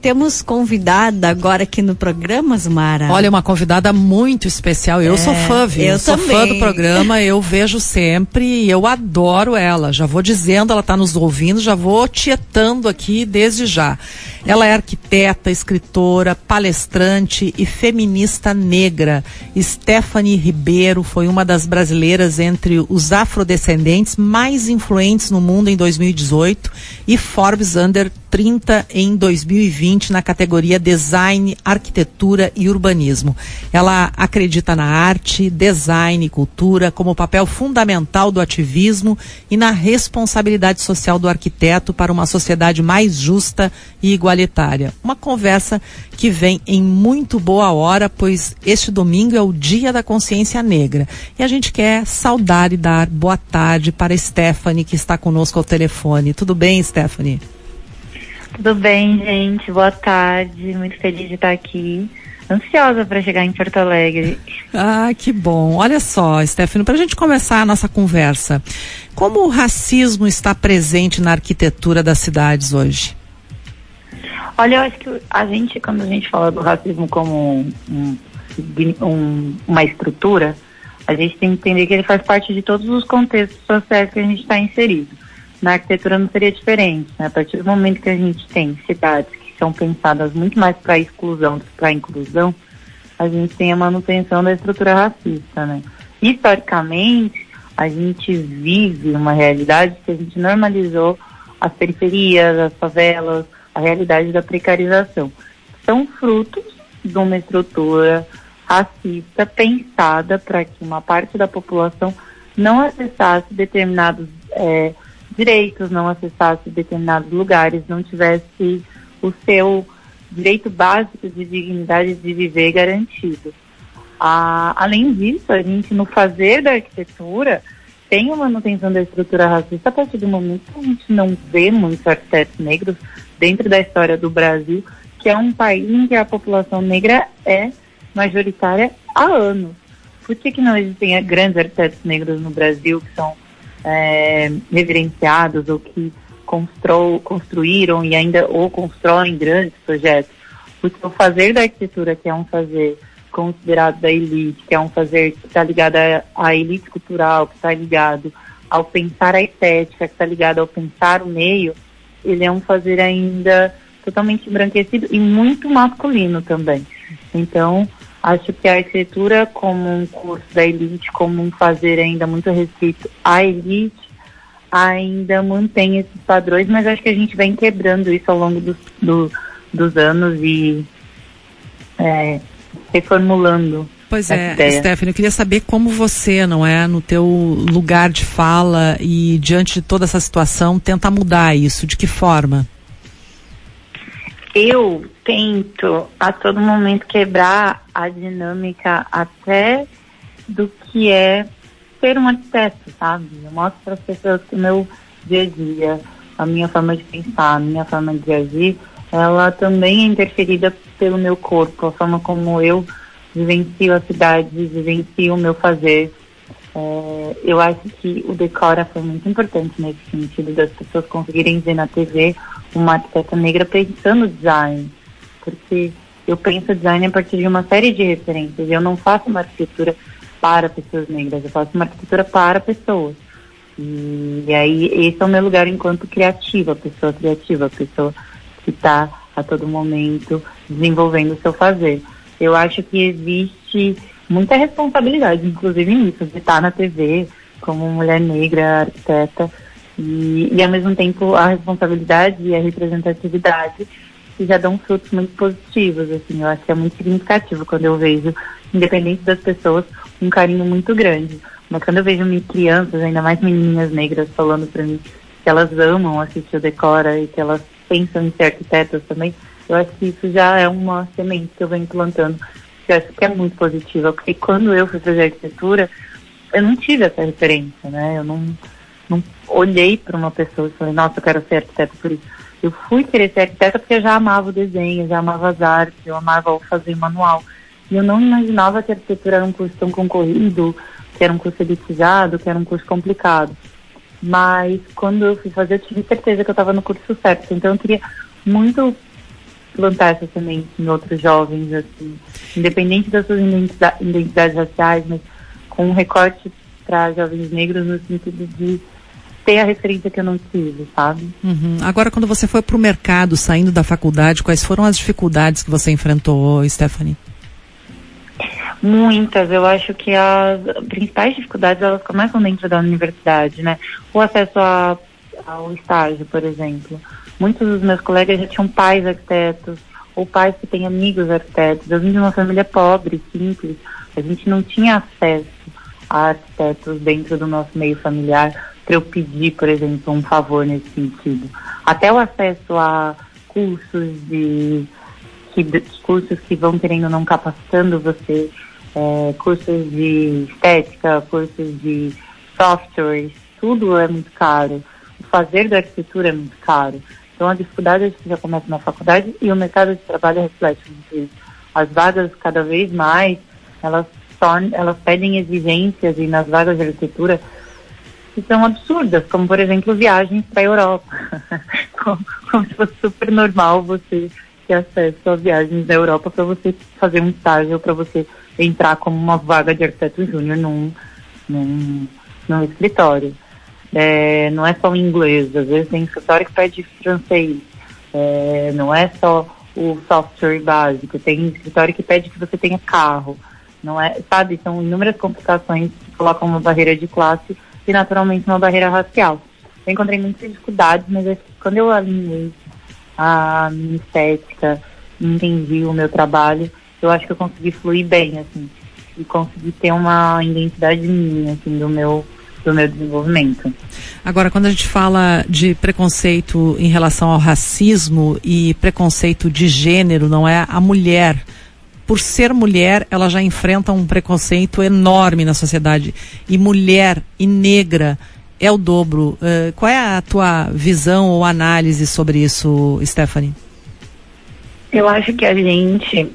temos convidada agora aqui no programa, Zumara. Olha, uma convidada muito especial. Eu é, sou fã, viu? Eu sou também. fã do programa, eu vejo sempre e eu adoro ela. Já vou dizendo, ela está nos ouvindo, já vou tietando aqui desde já. Ela é arquiteta, escritora, palestrante e feminista negra. Stephanie Ribeiro foi uma das brasileiras entre os afrodescendentes mais influentes no mundo em 2018 e Forbes Under 30 em 2020 na categoria Design, Arquitetura e Urbanismo. Ela acredita na arte, design e cultura como papel fundamental do ativismo e na responsabilidade social do arquiteto para uma sociedade mais justa e igualitária. Uma conversa que vem em muito boa hora, pois este domingo é o Dia da Consciência Negra. E a gente quer saudar e dar boa tarde para Stephanie, que está conosco ao telefone. Tudo bem, Stephanie? Tudo bem, gente? Boa tarde. Muito feliz de estar aqui. Ansiosa para chegar em Porto Alegre. Ah, que bom. Olha só, Stefano, para a gente começar a nossa conversa, como o racismo está presente na arquitetura das cidades hoje? Olha, eu acho que a gente, quando a gente fala do racismo como um, um, uma estrutura, a gente tem que entender que ele faz parte de todos os contextos sociais que a gente está inserido na arquitetura não seria diferente. Né? A partir do momento que a gente tem cidades que são pensadas muito mais para exclusão do que para inclusão, a gente tem a manutenção da estrutura racista. Né? Historicamente, a gente vive uma realidade que a gente normalizou as periferias, as favelas, a realidade da precarização. São frutos de uma estrutura racista pensada para que uma parte da população não acessasse determinados é, direitos, não acessasse determinados lugares, não tivesse o seu direito básico de dignidade de viver garantido. Ah, além disso, a gente no fazer da arquitetura tem uma manutenção da estrutura racista a partir do momento que a gente não vê muitos arquitetos negros dentro da história do Brasil, que é um país em que a população negra é majoritária há anos. Por que, que não existem grandes arquitetos negros no Brasil que são é, reverenciados ou que constru, construíram e ainda ou constroem grandes projetos. Porque o fazer da arquitetura, que é um fazer considerado da elite, que é um fazer que está ligado à, à elite cultural, que está ligado ao pensar a estética, que está ligado ao pensar o meio, ele é um fazer ainda totalmente embranquecido e muito masculino também. Então, Acho que a arquitetura como um curso da elite, como um fazer ainda muito restrito à elite, ainda mantém esses padrões, mas acho que a gente vem quebrando isso ao longo do, do, dos anos e é, reformulando. Pois é, Stephanie, eu queria saber como você, não é, no teu lugar de fala e diante de toda essa situação, tenta mudar isso, de que forma? eu tento a todo momento quebrar a dinâmica até do que é ser um arquiteto, sabe? Eu mostro para as pessoas que o meu dia a dia, a minha forma de pensar, a minha forma de agir, ela também é interferida pelo meu corpo, a forma como eu vivencio a cidade, vivencio o meu fazer. É, eu acho que o Decora foi muito importante nesse sentido das pessoas conseguirem ver na TV uma arquiteta negra pensando design, porque eu penso design a partir de uma série de referências. Eu não faço uma arquitetura para pessoas negras, eu faço uma arquitetura para pessoas. E, e aí esse é o meu lugar enquanto criativa, pessoa criativa, pessoa que está a todo momento desenvolvendo o seu fazer. Eu acho que existe muita responsabilidade, inclusive nisso, de estar na TV como mulher negra, arquiteta, e, e ao mesmo tempo a responsabilidade e a representatividade que já dão frutos muito positivos, assim, eu acho que é muito significativo quando eu vejo, independente das pessoas, um carinho muito grande. Mas quando eu vejo crianças, ainda mais meninas negras, falando para mim que elas amam assistir o Decora e que elas pensam em ser arquitetas também, eu acho que isso já é uma semente que eu venho plantando, que eu acho que é muito positiva, porque quando eu fui fazer arquitetura, eu não tive essa referência, né? Eu não não olhei para uma pessoa e falei, nossa, eu quero ser arquiteta por isso. Eu fui querer ser arquiteta porque eu já amava o desenho, já amava as artes, eu amava fazer manual. E eu não imaginava que a arquitetura era um curso tão concorrido, que era um curso elitizado, que era um curso complicado. Mas quando eu fui fazer, eu tive certeza que eu estava no curso certo. Então eu queria muito plantar essa semente em outros jovens, assim, independente das suas identidades raciais, mas com um recorte para jovens negros no sentido de ter a referência que eu não tive, sabe? Uhum. Agora, quando você foi para o mercado, saindo da faculdade, quais foram as dificuldades que você enfrentou, Stephanie? Muitas. Eu acho que as principais dificuldades elas começam dentro da universidade, né? O acesso a, ao estágio, por exemplo. Muitos dos meus colegas já tinham pais arquitetos ou pais que têm amigos arquitetos. Eu vim de uma família pobre, simples. A gente não tinha acesso a arquitetos dentro do nosso meio familiar para eu pedir, por exemplo, um favor nesse sentido. Até o acesso a cursos de que, cursos que vão querendo não capacitando você, é, cursos de estética, cursos de softwares, tudo é muito caro. O fazer da arquitetura é muito caro. Então a dificuldade é que já começa na faculdade e o mercado de trabalho reflete isso. As vagas cada vez mais, elas, tornam, elas pedem exigências e nas vagas de arquitetura que são absurdas, como por exemplo viagens para a Europa. como, como, se fosse super normal você ter acesso a viagens da Europa para você fazer um estágio, para você entrar como uma vaga de arquiteto júnior num, num, num escritório. É, não é só o inglês, às vezes tem escritório que pede francês. É, não é só o software básico, tem escritório que pede que você tenha carro. Não é, sabe, são inúmeras complicações que colocam uma barreira de classe e naturalmente uma barreira racial. Eu encontrei muitas dificuldades, mas quando eu alinhei a minha estética, entendi o meu trabalho, eu acho que eu consegui fluir bem, assim, e consegui ter uma identidade minha, assim, do meu do meu desenvolvimento. Agora, quando a gente fala de preconceito em relação ao racismo e preconceito de gênero, não é a mulher por ser mulher, ela já enfrenta um preconceito enorme na sociedade. E mulher e negra é o dobro. Uh, qual é a tua visão ou análise sobre isso, Stephanie? Eu acho que a gente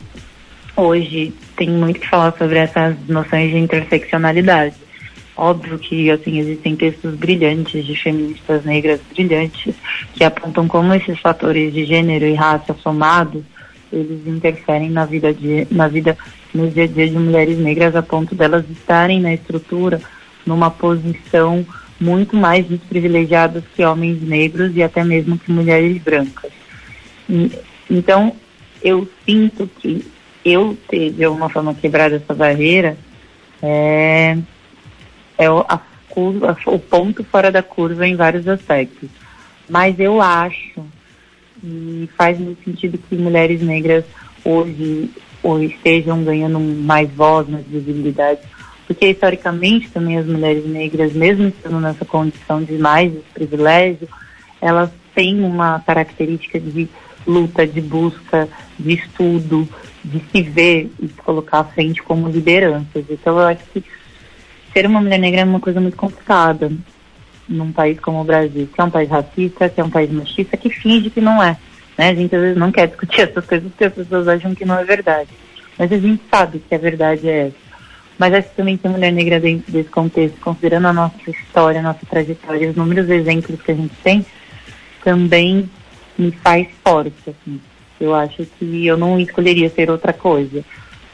hoje tem muito que falar sobre essas noções de interseccionalidade. Óbvio que assim existem textos brilhantes de feministas negras brilhantes que apontam como esses fatores de gênero e raça somados eles interferem na vida, de, na vida, no dia a dia de mulheres negras a ponto delas estarem na estrutura numa posição muito mais desprivilegiadas que homens negros e até mesmo que mulheres brancas. E, então, eu sinto que eu ter de alguma forma quebrado essa barreira é, é a o ponto fora da curva em vários aspectos. Mas eu acho e faz muito sentido que mulheres negras hoje, hoje estejam ganhando mais voz, mais visibilidade, porque historicamente também as mulheres negras, mesmo estando nessa condição de mais privilégio, elas têm uma característica de luta, de busca, de estudo, de se ver e se colocar à frente como lideranças. Então eu acho que ser uma mulher negra é uma coisa muito complicada num país como o Brasil, que é um país racista, que é um país machista, que finge que não é. Né? A gente às vezes não quer discutir essas coisas porque as pessoas acham que não é verdade. Mas a gente sabe que a verdade é essa. Mas acho que também tem mulher negra dentro desse contexto, considerando a nossa história, a nossa trajetória, os números exemplos que a gente tem, também me faz forte. Assim. Eu acho que eu não escolheria ser outra coisa.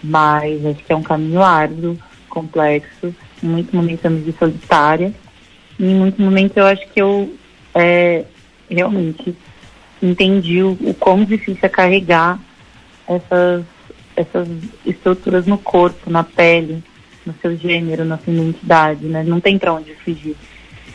Mas acho que é um caminho árduo, complexo, em muitos momentos de solitária, em muitos momentos eu acho que eu é, realmente entendi o, o quão difícil é carregar essas, essas estruturas no corpo, na pele, no seu gênero, na sua identidade, né? Não tem para onde fugir.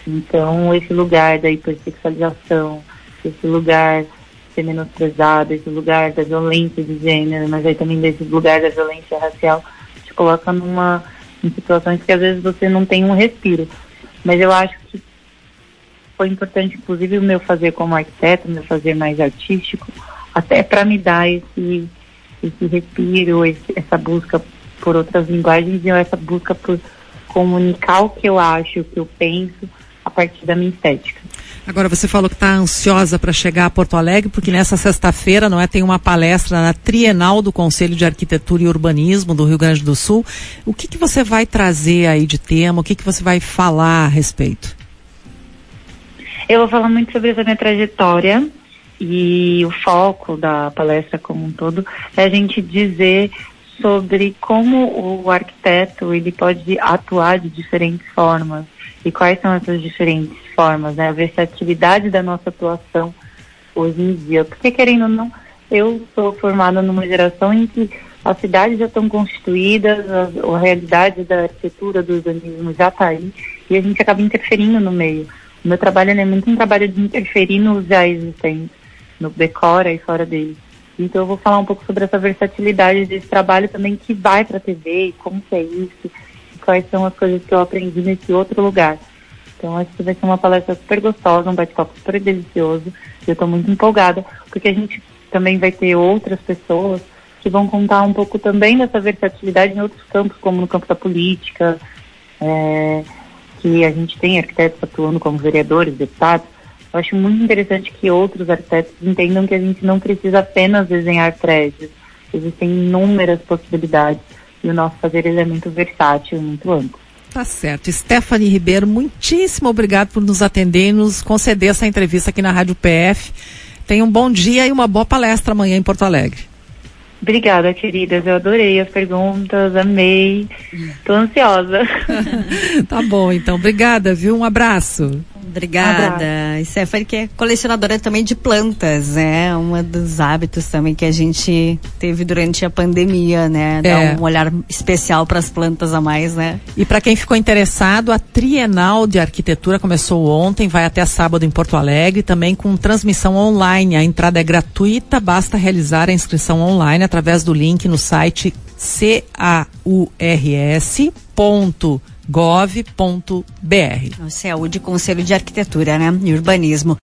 Então, esse lugar da hipersexualização, esse lugar de ser menosprezado, esse lugar da violência de gênero, mas aí também desse lugar da violência racial, te coloca numa em situações que às vezes você não tem um respiro. Mas eu acho que foi importante, inclusive, o meu fazer como arquiteto, o meu fazer mais artístico, até para me dar esse, esse respiro, esse, essa busca por outras linguagens e essa busca por comunicar o que eu acho, o que eu penso partir da minha estética. Agora você falou que está ansiosa para chegar a Porto Alegre, porque nessa sexta-feira, não é, tem uma palestra na Trienal do Conselho de Arquitetura e Urbanismo do Rio Grande do Sul. O que que você vai trazer aí de tema? O que que você vai falar a respeito? Eu vou falar muito sobre essa minha trajetória e o foco da palestra como um todo é a gente dizer sobre como o arquiteto ele pode atuar de diferentes formas e quais são essas diferentes formas, né? A versatilidade da nossa atuação hoje em dia. Porque querendo ou não, eu sou formada numa geração em que as cidades já estão constituídas, a, a realidade da arquitetura, do urbanismo já está aí e a gente acaba interferindo no meio. O meu trabalho é muito um trabalho de interferir nos já existentes, no decora e fora dele. Então eu vou falar um pouco sobre essa versatilidade desse trabalho também que vai para a TV, como que é isso, e quais são as coisas que eu aprendi nesse outro lugar. Então acho que vai ser uma palestra super gostosa, um bate-papo super delicioso. Eu estou muito empolgada, porque a gente também vai ter outras pessoas que vão contar um pouco também dessa versatilidade em outros campos, como no campo da política, é, que a gente tem arquitetos atuando como vereadores, deputados, eu acho muito interessante que outros arquitetos entendam que a gente não precisa apenas desenhar prédios. Existem inúmeras possibilidades e o nosso fazer ele é muito versátil e muito amplo. Tá certo. Stephanie Ribeiro, muitíssimo obrigado por nos atender e nos conceder essa entrevista aqui na Rádio PF. Tenha um bom dia e uma boa palestra amanhã em Porto Alegre. Obrigada, queridas. Eu adorei as perguntas, amei. Tô ansiosa. tá bom, então. Obrigada, viu? Um abraço. Obrigada. Stephanie, que é colecionadora também de plantas, né? Um dos hábitos também que a gente teve durante a pandemia, né? Dar é. um olhar especial para as plantas a mais, né? E para quem ficou interessado, a Trienal de Arquitetura começou ontem, vai até sábado em Porto Alegre, também com transmissão online. A entrada é gratuita, basta realizar a inscrição online através do link no site caurs.gov.br. O CEU de Conselho de Arquitetura né? e Urbanismo.